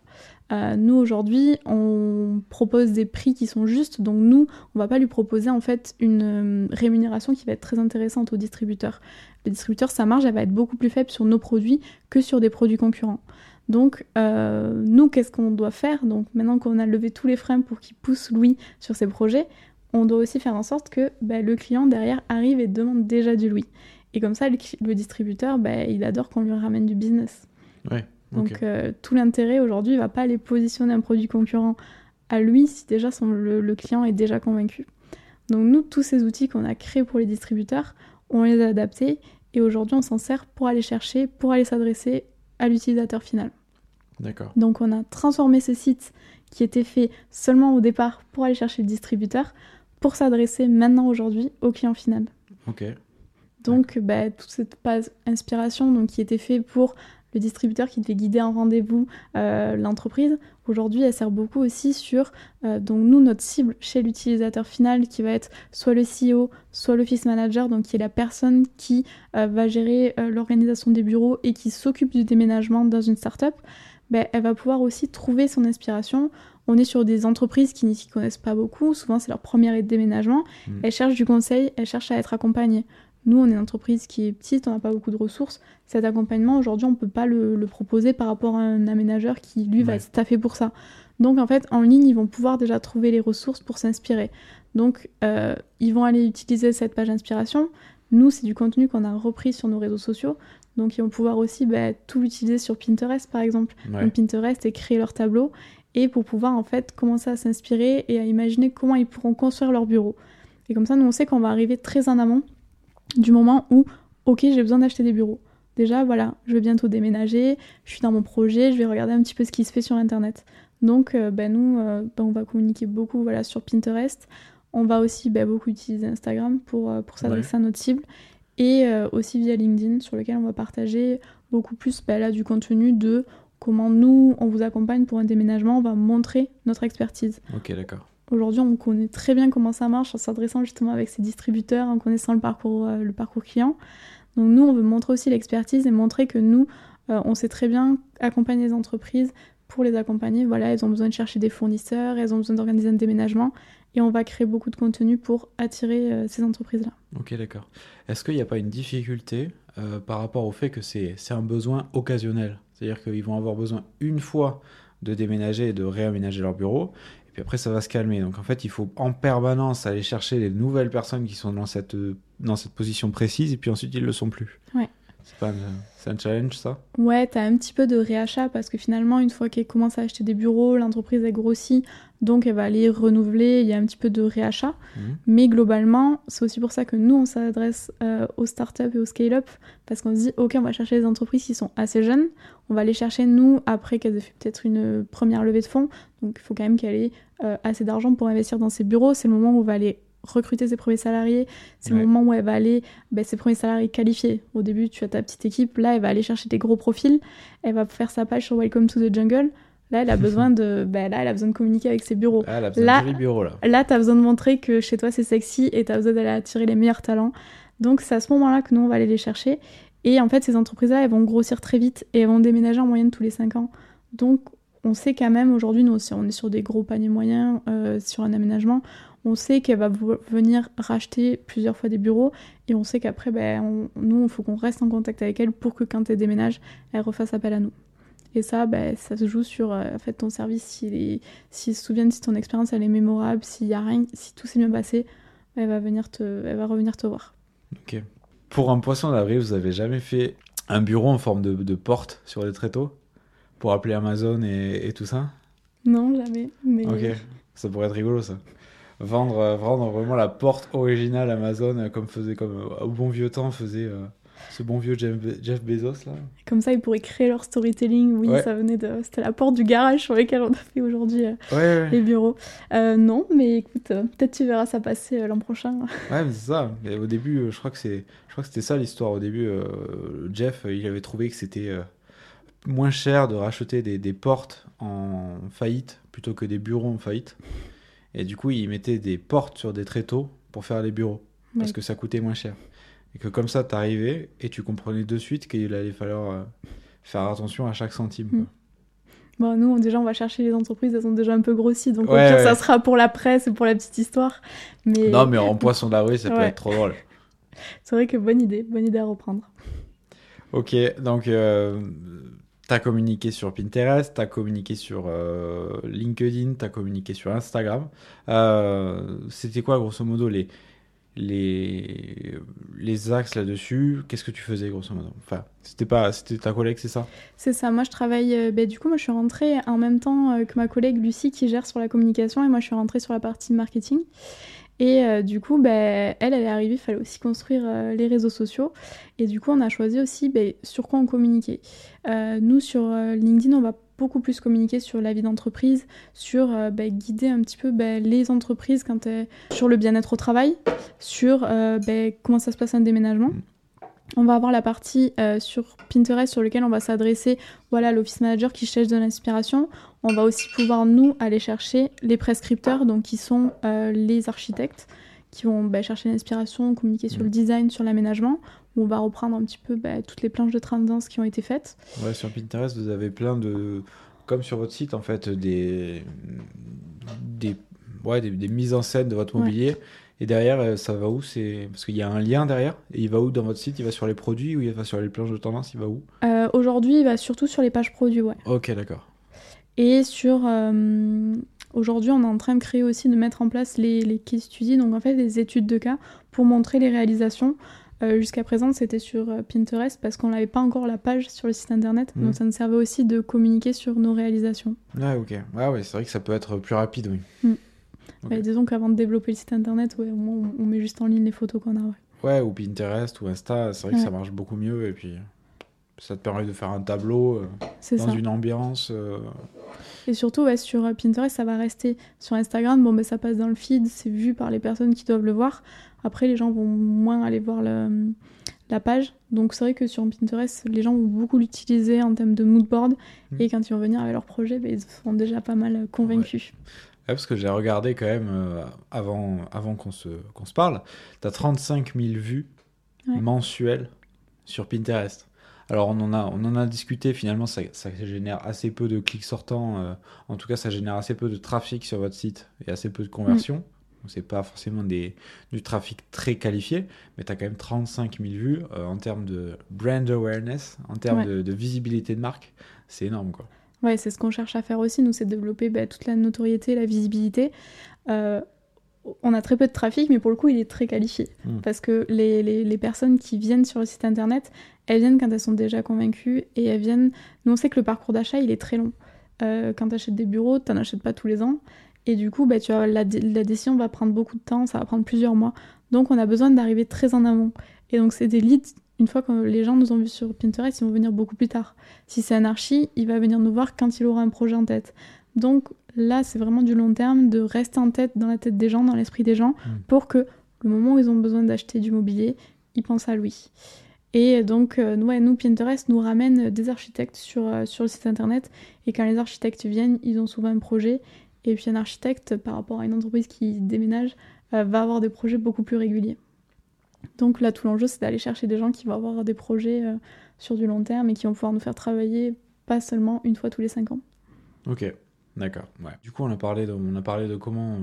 Euh, nous, aujourd'hui, on propose des prix qui sont justes, donc nous, on va pas lui proposer en fait une rémunération qui va être très intéressante au distributeur. Le distributeur, sa marge, elle va être beaucoup plus faible sur nos produits que sur des produits concurrents. Donc, nous, qu'est-ce qu'on doit faire? Donc, maintenant qu'on a levé tous les freins pour qu'il pousse Louis sur ses projets, on doit aussi faire en sorte que bah, le client derrière arrive et demande déjà du Louis. Et comme ça, le, distributeur, bah, il adore qu'on lui ramène du business. Donc euh, tout l'intérêt aujourd'hui, il va pas aller positionner un produit concurrent à lui si déjà son, le, client est déjà convaincu. Donc nous, tous ces outils qu'on a créés pour les distributeurs, on les a adaptés et aujourd'hui on s'en sert pour aller chercher, pour aller s'adresser à l'utilisateur final. D'accord. Donc on a transformé ce site qui était fait seulement au départ pour aller chercher le distributeur pour s'adresser maintenant aujourd'hui au client final. Ok. Donc bah, toute cette base inspiration donc, qui était fait pour le distributeur qui devait guider en rendez-vous euh, l'entreprise, aujourd'hui elle sert beaucoup aussi sur euh, donc nous notre cible chez l'utilisateur final qui va être soit le CEO, soit l'office manager, donc qui est la personne qui euh, va gérer l'organisation des bureaux et qui s'occupe du déménagement dans une startup. ben, elle va pouvoir aussi trouver son inspiration. On est sur des entreprises qui n'y s'y connaissent pas beaucoup, souvent c'est leur premier déménagement. Mm. Elles cherchent du conseil, elles cherchent à être accompagnées. Nous, on est une entreprise qui est petite, on n'a pas beaucoup de ressources. Cet accompagnement, aujourd'hui, on ne peut pas le, le proposer par rapport à un aménageur qui, lui, va être staffé pour ça. Donc, en fait, en ligne, ils vont pouvoir déjà trouver les ressources pour s'inspirer. Donc, euh, ils vont aller utiliser cette page d'inspiration. Nous, c'est du contenu qu'on a repris sur nos réseaux sociaux. Donc, ils vont pouvoir aussi bah, tout l'utiliser sur Pinterest, par exemple. Ouais. Donc, Pinterest et créer leur tableau. Et pour pouvoir, en fait, commencer à s'inspirer et à imaginer comment ils pourront construire leur bureau. Et comme ça, nous, on sait qu'on va arriver très en amont du moment où, ok, j'ai besoin d'acheter des bureaux. Déjà, voilà, je vais bientôt déménager, je suis dans mon projet, je vais regarder un petit peu ce qui se fait sur Internet. Donc, euh, ben, nous, euh, ben, on va communiquer beaucoup voilà, sur Pinterest. On va aussi ben, beaucoup utiliser Instagram pour, euh, pour s'adresser à notre cible. Et aussi via LinkedIn, sur lequel on va partager beaucoup plus ben, là, du contenu de comment nous, on vous accompagne pour un déménagement. On va montrer notre expertise. Ok, d'accord. Aujourd'hui, on connaît très bien comment ça marche en s'adressant justement avec ces distributeurs, en connaissant le parcours, euh, le parcours client. Donc nous, on veut montrer aussi l'expertise et montrer que nous, euh, on sait très bien accompagner les entreprises pour les accompagner. Voilà, elles ont besoin de chercher des fournisseurs, elles ont besoin d'organiser un déménagement et on va créer beaucoup de contenu pour attirer euh, ces entreprises-là. Ok, d'accord. Est-ce qu'il n'y a pas une difficulté euh, par rapport au fait que c'est un besoin occasionnel? C'est-à-dire qu'ils vont avoir besoin une fois de déménager et de réaménager leur bureau, et puis après ça va se calmer. Donc en fait, il faut en permanence aller chercher les nouvelles personnes qui sont dans cette, dans cette position précise, et puis ensuite ils ne le sont plus. Ouais. C'est un, un challenge ça? Ouais, t'as un petit peu de réachat parce que finalement, une fois qu'elle commence à acheter des bureaux, l'entreprise est grossit, donc elle va aller renouveler, il y a un petit peu de réachat. Mhm. Mais globalement, c'est aussi pour ça que nous, on s'adresse euh, aux startups et aux scale-up, parce qu'on se dit, ok, on va chercher les entreprises qui sont assez jeunes, on va les chercher, nous, après qu'elles aient fait peut-être une première levée de fonds, donc il faut quand même qu'elle ait euh, assez d'argent pour investir dans ses bureaux, c'est le moment où on va aller recruter ses premiers salariés, c'est Ouais. le moment où elle va aller, ben, ses premiers salariés qualifiés. Au début, tu as ta petite équipe, là, elle va aller chercher des gros profils, elle va faire sa page sur Welcome to the Jungle, là, elle a besoin de, ben, là, elle a besoin de communiquer avec ses bureaux. Ah, elle a besoin Là- de bureau là. Là, besoin de montrer que chez toi, c'est sexy et tu as besoin d'aller attirer les meilleurs talents. Donc, c'est à ce moment-là que nous, on va aller les chercher. Et en fait, ces entreprises-là, elles vont grossir très vite et elles vont déménager en moyenne tous les 5 ans. Donc, on sait quand même, aujourd'hui, nous, si on est sur des gros paniers moyens, euh, sur un aménagement, on sait qu'elle va venir racheter plusieurs fois des bureaux. Et on sait qu'après, ben, on- nous, il faut qu'on reste en contact avec elle pour que quand elle déménage, elle refasse appel à nous. Et ça, ben, ça se joue sur euh, en fait, ton service, s'ils se souviennent si ton expérience elle est mémorable, s'il y a rien, si tout s'est bien passé, elle va venir te, elle va revenir te voir. Ok. Pour un poisson d'avril, vous avez jamais fait un bureau en forme de, de porte sur les tréteaux pour appeler Amazon et, et tout ça? Non, jamais. Mais Ok, ça pourrait être rigolo ça. Vendre, euh, vendre vraiment la porte originale Amazon euh, comme faisait comme euh, au bon vieux temps faisait euh, ce bon vieux Jeff, Be- Jeff Bezos là. comme ça, ils pourraient créer leur storytelling. Oui, Ouais. ça venait de, c'était la porte du garage sur lequel on a fait aujourd'hui euh, Ouais, ouais, les bureaux. Euh, non, mais écoute, euh, peut-être tu verras ça passer l'an prochain. <laughs> Ouais, mais c'est ça. Mais au début, je crois que c'est, je crois que c'était ça l'histoire. Au début, Jeff, il avait trouvé que c'était moins cher de racheter des, des portes en faillite plutôt que des bureaux en faillite. Et du coup, il mettait des portes sur des tréteaux pour faire les bureaux parce que ça coûtait moins cher. Et que comme ça, t'arrivais et tu comprenais de suite qu'il allait falloir euh, faire attention à chaque centime. quoi. Mm. Bon, nous, on- déjà, on va chercher les entreprises, elles ont déjà un peu grossi, donc Ouais, pire, ouais. ça sera pour la presse et pour la petite histoire. Mais Non, mais en poisson d'avril, ça peut être trop drôle. <laughs> c'est vrai que bonne idée, bonne idée à reprendre. Ok, donc euh, t'as communiqué sur Pinterest, t'as communiqué sur euh, LinkedIn, t'as communiqué sur Instagram. Euh, C'était quoi, grosso modo, les, les, les axes là-dessus Qu'est-ce que tu faisais, grosso modo? Enfin, c'était pas, c'était ta collègue, c'est ça? C'est ça, moi je travaille, euh, ben, du coup moi je suis rentrée en même temps euh, que ma collègue Lucie qui gère sur la communication et moi je suis rentrée sur la partie marketing. Et euh, du coup, ben, elle, elle est arrivée, il fallait aussi construire euh, les réseaux sociaux. Et du coup, on a choisi aussi ben, sur quoi on communiquait. Nous, sur LinkedIn, on va beaucoup plus communiquer sur la vie d'entreprise, sur euh, ben, guider un petit peu ben, les entreprises quand elles- sur le bien-être au travail, sur euh, ben, comment ça se passe un déménagement. On va avoir la partie euh, sur Pinterest sur lequel on va s'adresser voilà, à l'office manager qui cherche de l'inspiration. On va aussi pouvoir, nous, aller chercher les prescripteurs, donc qui sont euh, les architectes, qui vont bah, chercher l'inspiration, communiquer sur Mm. le design, sur l'aménagement. Où on va reprendre un petit peu bah, toutes les planches de tendance qui ont été faites. Ouais, sur Pinterest, vous avez plein de, comme sur votre site en fait, des des ouais, des, des mises en scène de votre Ouais. mobilier. Et derrière, euh, ça va où? C'est parce qu'il y a un lien derrière. Et il va où dans votre site? Il va sur les produits ou il va sur les planches de tendance? Il va où? Euh, Aujourd'hui, il va surtout sur les pages produits, ouais. Ok, d'accord. Et sur. euh, Aujourd'hui, on est en train de créer aussi, de mettre en place les, les case studies, donc en fait des études de cas pour montrer les réalisations. Euh, Jusqu'à présent, c'était sur euh, Pinterest parce qu'on n'avait pas encore la page sur le site internet, Mhm. donc ça nous servait aussi de communiquer sur nos réalisations. Ouais, ok. Ouais, ouais, c'est vrai que ça peut être plus rapide, oui. Ouais, disons qu'avant de développer le site internet, ouais, au moins, on, on met juste en ligne les photos qu'on a. ouais. Ouais, ou Pinterest ou Insta, c'est vrai que ça marche beaucoup mieux. Et puis, ça te permet de faire un tableau euh, dans ça. une ambiance. euh, Et surtout, ouais, sur euh, Pinterest, ça va rester. Sur Instagram, bon, ben, ça passe dans le feed, c'est vu par les personnes qui doivent le voir. Après, les gens vont moins aller voir le- la page. Donc, c'est vrai que sur Pinterest, les gens vont beaucoup l'utiliser en termes de mood board. Mm. Et quand ils vont venir avec leur projet, ben, ils seront déjà pas mal convaincus. Ouais, parce que j'ai regardé quand même euh, avant, avant qu'on se, qu'on se parle. Tu as 35 000 vues mensuelles sur Pinterest. Alors on en a, on en a discuté, finalement ça, ça génère assez peu de clics sortants, euh, en tout cas ça génère assez peu de trafic sur votre site et assez peu de conversions. Donc c'est pas forcément des, du trafic très qualifié, mais tu as quand même 35 000 vues euh, en termes de brand awareness, en termes Ouais. de, de visibilité de marque, c'est énorme quoi. Ouais, c'est ce qu'on cherche à faire aussi, nous, c'est de développer bah, toute la notoriété, la visibilité. Euh, on a très peu de trafic, mais pour le coup, il est très qualifié. Mm. Parce que les, les- les personnes qui viennent sur le site internet, elles viennent quand elles sont déjà convaincues et elles viennent. Nous, on sait que le parcours d'achat, il est très long. Euh, quand tu achètes des bureaux, tu n'en achètes pas tous les ans. Et du coup, bah, tu la, dé- la décision va prendre beaucoup de temps, ça va prendre plusieurs mois. Donc, on a besoin d'arriver très en amont. Et donc, c'est des leads. Une fois que les gens nous ont vus sur Pinterest, ils vont venir beaucoup plus tard. Si c'est un archi, il va venir nous voir quand il aura un projet en tête. Donc là, c'est vraiment du long terme, de rester en tête dans la tête des gens, dans l'esprit des gens, Mm. pour que le moment où ils ont besoin d'acheter du mobilier, ils pensent à lui. Et donc, euh, nous, Pinterest nous ramène des architectes sur, euh, sur le site internet. Et quand les architectes viennent, ils ont souvent un projet. Et puis un architecte, par rapport à une entreprise qui déménage, euh, va avoir des projets beaucoup plus réguliers. Donc là, tout l'enjeu, c'est d'aller chercher des gens qui vont avoir des projets sur du long terme et qui vont pouvoir nous faire travailler pas seulement une fois tous les cinq ans. Ok, d'accord. Ouais. Du coup, on a parlé de, on a parlé de comment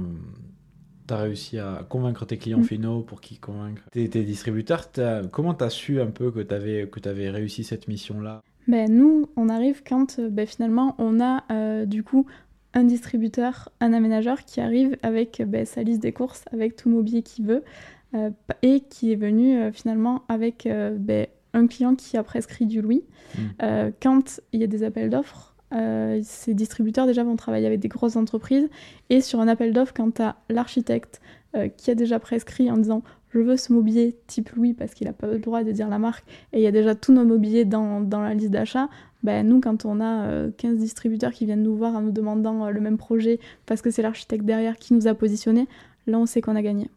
tu as réussi à convaincre tes clients Mm. finaux pour qu'ils convaincent tes, tes distributeurs. T'as- comment tu as su un peu que tu avais, que avais réussi cette mission-là? Ben, nous, on arrive quand euh, ben, finalement on a euh, du coup un distributeur, un aménageur qui arrive avec euh, ben, sa liste des courses, avec tout mobilier qu'il veut, euh, et qui est venu euh, finalement avec ben, un client qui a prescrit du Louis. Mm. Quand il y a des appels d'offres, euh, ces distributeurs déjà vont travailler avec des grosses entreprises, et sur un appel d'offres, quand tu as l'architecte euh, qui a déjà prescrit en disant je veux ce mobilier type Louis parce qu'il n'a pas le droit de dire la marque et il y a déjà tout notre mobilier dans, dans la liste d'achat, ben nous, quand on a euh, 15 distributeurs qui viennent nous voir en nous demandant euh, le même projet parce que c'est l'architecte derrière qui nous a positionné, là, on sait qu'on a gagné.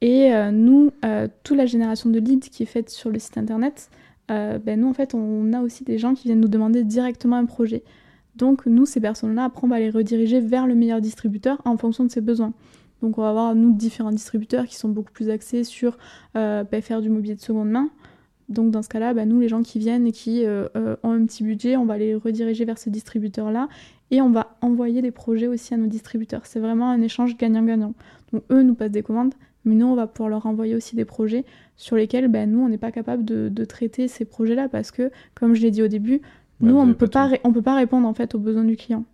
Et euh, nous, euh, toute la génération de leads qui est faite sur le site internet, euh, ben nous, en fait, on a aussi des gens qui viennent nous demander directement un projet. Donc, nous, ces personnes-là, après, on va les rediriger vers le meilleur distributeur en fonction de ses besoins. Donc, on va avoir, nous, différents distributeurs qui sont beaucoup plus axés sur euh, ben, faire du mobilier de seconde main. Donc, dans ce cas-là, ben, nous, les gens qui viennent et qui euh, ont un petit budget, on va les rediriger vers ce distributeur-là et on va envoyer des projets aussi à nos distributeurs. C'est vraiment un échange gagnant-gagnant. Donc, eux nous passent des commandes, mais nous, on va pouvoir leur envoyer aussi des projets sur lesquels ben, nous, on n'est pas capable de, de traiter ces projets-là parce que, comme je l'ai dit au début, Ouais, nous, on ne peut pas on peut pas répondre en fait aux besoins du client.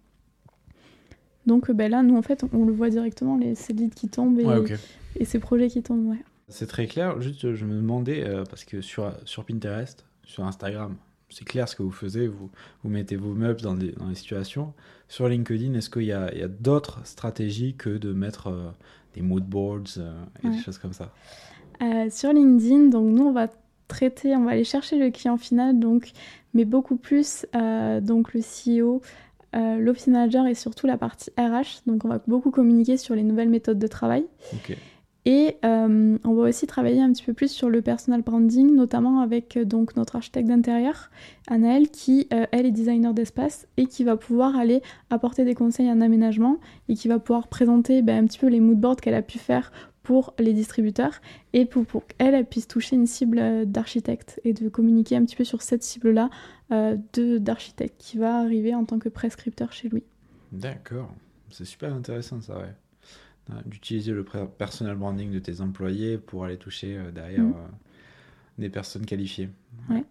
Donc ben, là, nous, en fait, on le voit directement, les, ces leads qui tombent et, Ouais, ok. et ces projets qui tombent. Ouais. C'est très clair. Juste, je me demandais, euh, parce que sur, sur Pinterest, sur Instagram, c'est clair ce que vous faisiez. Vous, vous mettez vos meubles dans des, dans des situations. Sur LinkedIn, est-ce qu'il y a, il y a d'autres stratégies que de mettre euh, des mood boards euh, et des choses comme ça? Euh, sur LinkedIn, donc nous on va traiter, on va aller chercher le client final, donc, mais beaucoup plus euh, donc le CEO, euh, l'office manager et surtout la partie RH. Donc on va beaucoup communiquer sur les nouvelles méthodes de travail. Et euh, on va aussi travailler un petit peu plus sur le personal branding, notamment avec euh, donc notre architecte d'intérieur, Anaëlle, qui euh, elle est designer d'espace et qui va pouvoir aller apporter des conseils en aménagement et qui va pouvoir présenter ben, un petit peu les mood boards qu'elle a pu faire pour les distributeurs et pour, pour qu'elles elles puissent toucher une cible d'architecte et de communiquer un petit peu sur cette cible-là d'architecte qui va arriver en tant que prescripteur chez lui. D'accord, c'est super intéressant ça, ouais. D'utiliser le personal branding de tes employés pour aller toucher derrière mm. des personnes qualifiées. Ouais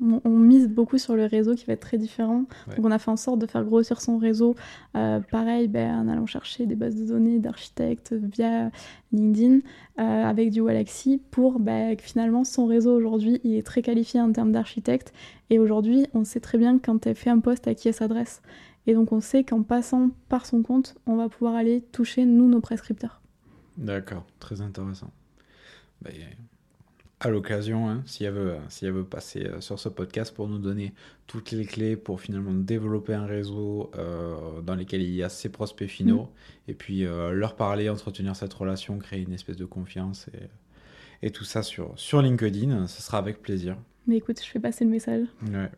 on, mise beaucoup sur le réseau qui va être très différent. Donc on a fait en sorte de faire grossir son réseau. Euh, pareil, ben, en allant chercher des bases de données d'architectes via LinkedIn euh, avec du Galaxy pour ben, que finalement son réseau aujourd'hui il est très qualifié en termes d'architecte. Et aujourd'hui, on sait très bien quand elle fait un poste à qui elle s'adresse. Et donc on sait qu'en passant par son compte, on va pouvoir aller toucher nous nos prescripteurs. D'accord, très intéressant. Ben, à l'occasion, hein, si, elle veut, si elle veut passer euh, sur ce podcast pour nous donner toutes les clés pour finalement développer un réseau euh, dans lequel il y a ses prospects finaux, mm. et puis euh, leur parler, entretenir cette relation, créer une espèce de confiance et, et tout ça sur, sur LinkedIn, ce sera avec plaisir. Mais écoute, je fais passer le message. Ouais.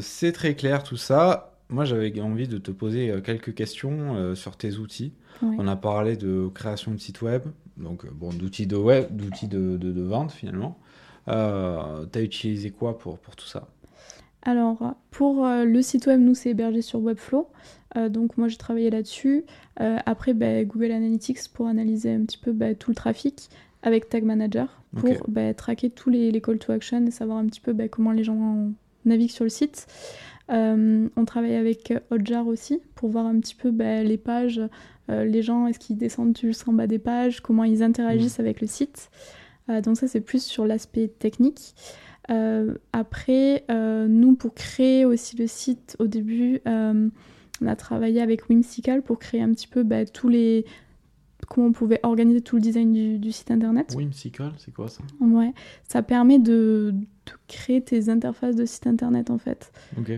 c'est très clair tout ça. Moi, j'avais envie de te poser quelques questions sur tes outils. On a parlé de création de site web, donc euh, bon, d'outils de web, d'outils de, de, vente finalement. Euh, tu as utilisé quoi pour, pour tout ça? Alors, pour euh, le site web, nous, c'est hébergé sur Webflow. donc, moi, j'ai travaillé là-dessus. après, bah, Google Analytics pour analyser un petit peu bah, tout le trafic avec Tag Manager pour bah, traquer tous les, les, call to action et savoir un petit peu comment les gens naviguent sur le site. On travaille avec Hotjar aussi pour voir un petit peu les pages euh, les gens, est-ce qu'ils descendent jusqu'en bas des pages, comment ils interagissent mm. avec le site. Euh, donc ça, c'est plus sur l'aspect technique. Euh, après, nous, pour créer aussi le site, au début, on a travaillé avec Whimsical pour créer un petit peu bah, tous les comment on pouvait organiser tout le design du, site internet. Whimsical, c'est quoi ça? Ouais, ça permet de, créer tes interfaces de site internet en fait.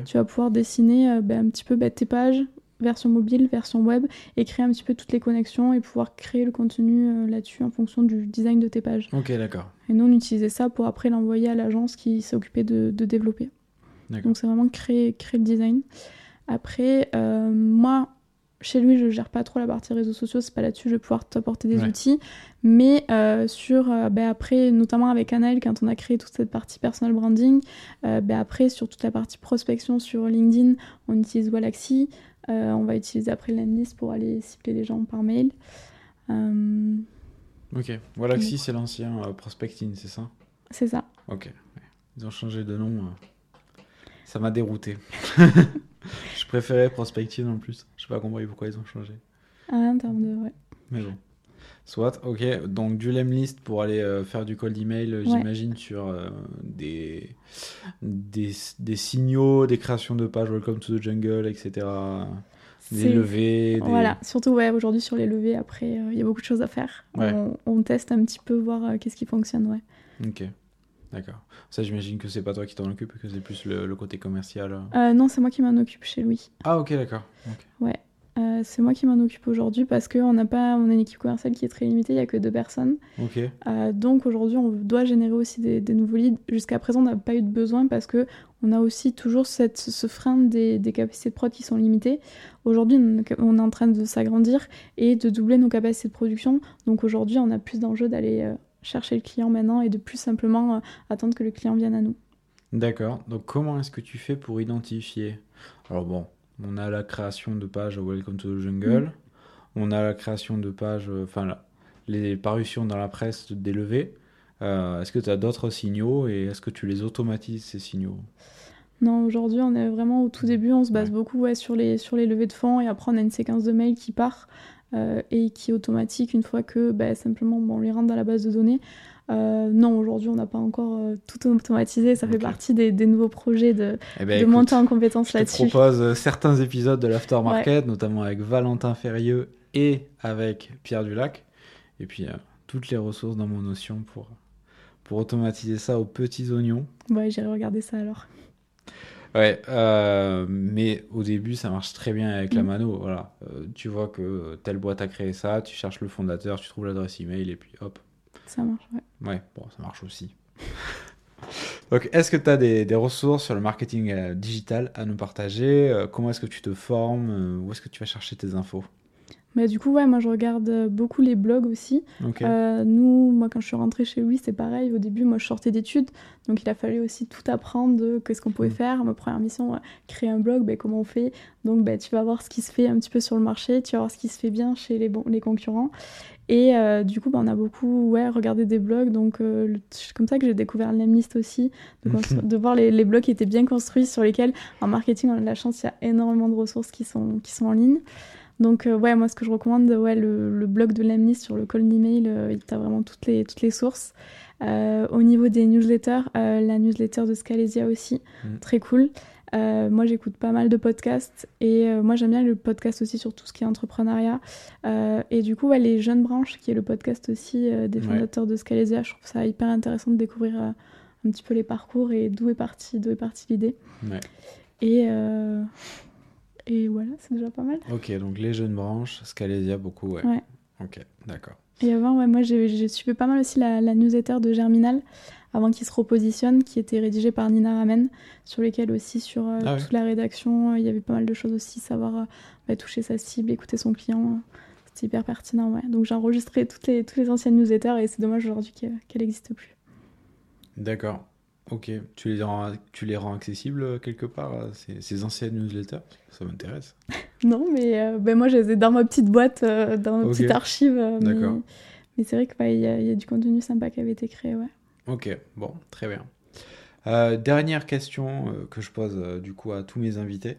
Tu vas pouvoir dessiner bah, un petit peu bah, tes pages, version mobile, version web, et créer un petit peu toutes les connexions et pouvoir créer le contenu euh, là-dessus en fonction du design de tes pages. Ok, d'accord. Et nous, on utilisait ça pour après l'envoyer à l'agence qui s'est occupée de, de développer. Donc c'est vraiment créer, créer le design. Après, euh, moi, chez lui, je gère pas trop la partie réseaux sociaux, c'est pas là-dessus, je vais pouvoir t'apporter des outils. Mais euh, sur, ben après, notamment avec Anaël, quand on a créé toute cette partie personal branding, ben après, sur toute la partie prospection sur LinkedIn, on utilise Walaxy. Euh, on va utiliser après l'analyse pour aller cibler les gens par mail. Euh, ok, si c'est l'ancien euh, prospecting, c'est ça? C'est ça. Ok, ils ont changé de nom. Ça m'a dérouté. <laughs> <laughs> je préférais prospecting en plus. Je sais pas compris pourquoi ils ont changé. Ah, en termes de. Ouais. Mais bon. Soit, ok. Donc du list pour aller euh, faire du cold email, euh, j'imagine, sur euh, des, des, des, signaux, des créations de pages, Welcome to the Jungle, etc. Des levées. Voilà, surtout ouais, aujourd'hui sur les levées, après, il y a beaucoup de choses à faire. On, on, teste un petit peu, voir qu'est-ce qui fonctionne, ouais. Ok. D'accord. Ça, j'imagine que c'est pas toi qui t'en occupe, que c'est plus le, côté commercial. non, c'est moi qui m'en occupe chez lui. Ah, ok, d'accord. Ouais. Euh, c'est moi qui m'en occupe aujourd'hui parce qu'on n'a pas, on a une équipe commerciale qui est très limitée, il n'y a que deux personnes. Euh, donc aujourd'hui, on doit générer aussi des, nouveaux leads. Jusqu'à présent, on n'a pas eu de besoin parce que on a aussi toujours cette, ce frein des, capacités de prod qui sont limitées. Aujourd'hui, on est en train de s'agrandir et de doubler nos capacités de production. Donc aujourd'hui, on a plus d'enjeux d'aller euh, chercher le client maintenant et de plus simplement attendre que le client vienne à nous. D'accord. Donc comment est-ce que tu fais pour identifier? Alors bon, on a la création de pages Welcome to the Jungle. Mm. On a la création de pages, euh, enfin, les parutions dans la presse d'élevés. Euh, est-ce que tu as d'autres signaux et est-ce que tu les automatises, ces signaux? Non, aujourd'hui, on est vraiment au tout début. On se base beaucoup ouais, sur, les, sur les levées de fonds et après, on a une séquence de mails qui part euh, et qui est automatique une fois que bah, simplement on les rentre dans la base de données. Euh, non, aujourd'hui, on n'a pas encore euh, tout automatisé. Ça fait partie des, nouveaux projets de, eh ben, monter en compétence là-dessus. Je propose certains épisodes de l'Aftermarket, notamment avec Valentin Ferrieux et avec Pierre Dulac. Et puis, toutes les ressources dans mon notion pour, pour automatiser ça aux petits oignons. Ouais, j'irai regarder ça alors. Ouais, mais au début, ça marche très bien avec la mm. mano. Voilà, tu vois que telle boîte a créé ça, tu cherches le fondateur, tu trouves l'adresse email et puis hop, ça marche, ouais. Ouais, bon, ça marche aussi. <laughs> Donc, est-ce que tu as des, ressources sur le marketing euh, digital à nous partager? Euh, Comment est-ce que tu te formes? Euh, Où est-ce que tu vas chercher tes infos? Bah, du coup, ouais, moi je regarde euh, beaucoup les blogs aussi. Euh, nous, moi quand je suis rentrée chez lui, c'est pareil. Au début, moi je sortais d'études, donc il a fallu aussi tout apprendre de qu'est-ce qu'on pouvait mm. faire. Ma première mission, créer un blog, bah, comment on fait? Donc bah, tu vas voir ce qui se fait un petit peu sur le marché, tu vas voir ce qui se fait bien chez les, les concurrents. Et euh, du coup, bah, on a beaucoup ouais, regardé des blogs. Donc c'est comme ça que j'ai découvert l'Emlist aussi, de, <laughs> de voir les, les, blogs qui étaient bien construits, sur lesquels en marketing, on a de la chance, il y a énormément de ressources qui sont, qui sont en ligne. Donc euh, ouais, moi ce que je recommande, ouais, le, blog de l'Amnis sur le cold email, euh, il t'a vraiment toutes les, toutes les sources. Euh, au niveau des newsletters, la newsletter de Scalesia aussi, mm. très cool. moi j'écoute pas mal de podcasts et moi j'aime bien le podcast aussi sur tout ce qui est entrepreneuriat. et du coup, les Jeunes Branches, qui est le podcast aussi des fondateurs de Scalesia, je trouve ça hyper intéressant de découvrir un petit peu les parcours et d'où est partie d'où est partie l'idée. Ouais. Et et voilà, c'est déjà pas mal. Ok, donc les jeunes branches, Scalesia beaucoup, ouais. ouais. Ok, d'accord. Et avant, ouais, moi j'ai suivi pas mal aussi la, newsletter de Germinal, avant qu'il se repositionne, qui était rédigée par Nina Ramen, sur lesquelles aussi, sur euh, ah toute la rédaction, euh, il y avait pas mal de choses aussi, savoir euh, bah, toucher sa cible, écouter son client. C'était hyper pertinent, ouais. Donc j'ai enregistré toutes les, toutes les anciennes newsletters et c'est dommage aujourd'hui qu'elle n'existe plus. D'accord. Ok, tu les rends, tu les rends accessibles euh, quelque part, euh, ces, ces anciennes newsletters? Ça m'intéresse. <laughs> non, mais euh, ben moi, je les ai dans ma petite boîte, dans ma petite archive. D'accord. Mais, c'est vrai qu'il y, y, a du contenu sympa qui avait été créé, ouais. Ok, bon, très bien. dernière question que je pose du coup à tous mes invités.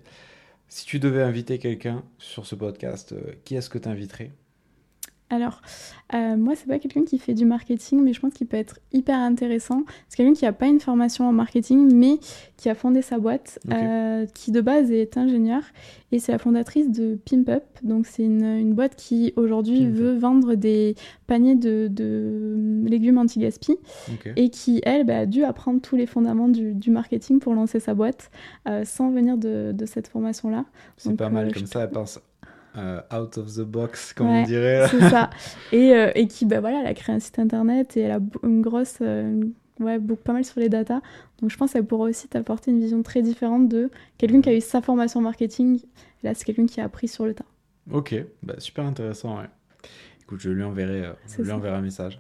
Si tu devais inviter quelqu'un sur ce podcast, qui est-ce que tu inviterais alors, euh, moi, c'est pas quelqu'un qui fait du marketing, mais je pense qu'il peut être hyper intéressant. C'est quelqu'un qui n'a pas une formation en marketing, mais qui a fondé sa boîte, euh, qui de base est ingénieur, et c'est la fondatrice de Pimp Up. Donc, c'est une, boîte qui aujourd'hui veut vendre des paniers de, légumes anti-gaspi, et qui, elle, bah, a dû apprendre tous les fondaments du, marketing pour lancer sa boîte, euh, sans venir de, cette formation-là. C'est pas mal, comme ça, elle pense euh, out of the box, comme on dirait. C'est ça. Et, euh, et, qui, bah voilà, elle a créé un site internet et elle a une grosse, euh, ouais, beaucoup, pas mal sur les datas. Donc je pense qu'elle pourra aussi t'apporter une vision très différente de quelqu'un qui a eu sa formation marketing. Et là, c'est quelqu'un qui a appris sur le tas. Ok, bah, super intéressant, ouais. Écoute, je lui enverrai, je lui enverrai un message.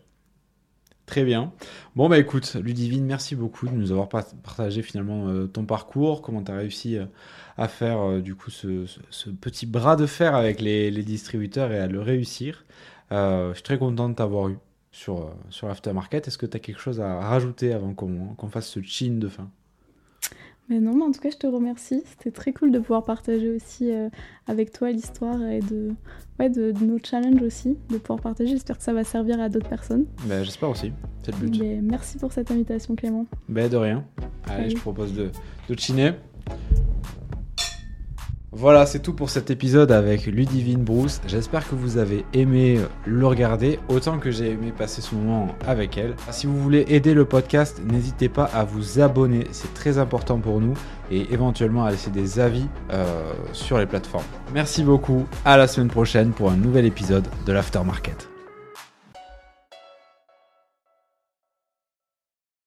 Très bien. Bon, bah écoute, Ludivine, merci beaucoup de nous avoir partagé finalement euh, ton parcours, comment tu as réussi euh, à faire euh, du coup ce, petit bras de fer avec les, distributeurs et à le réussir. je suis très content de t'avoir eu sur, sur Aftermarket. Est-ce que tu as quelque chose à rajouter avant qu'on fasse ce chin de fin? Mais non, mais en tout cas, je te remercie. C'était très cool de pouvoir partager aussi euh, avec toi l'histoire et de, ouais, de, nos challenges aussi, de pouvoir partager. J'espère que ça va servir à d'autres personnes. Ben, J'espère aussi, c'est le but. merci pour cette invitation, Clément. Ben, de rien. Allez, je propose de, de chiner. Voilà, c'est tout pour cet épisode avec Ludivine Bruce. J'espère que vous avez aimé le regarder autant que j'ai aimé passer ce moment avec elle. Si vous voulez aider le podcast, n'hésitez pas à vous abonner, c'est très important pour nous et éventuellement à laisser des avis euh, sur les plateformes. Merci beaucoup, à la semaine prochaine pour un nouvel épisode de l'Aftermarket.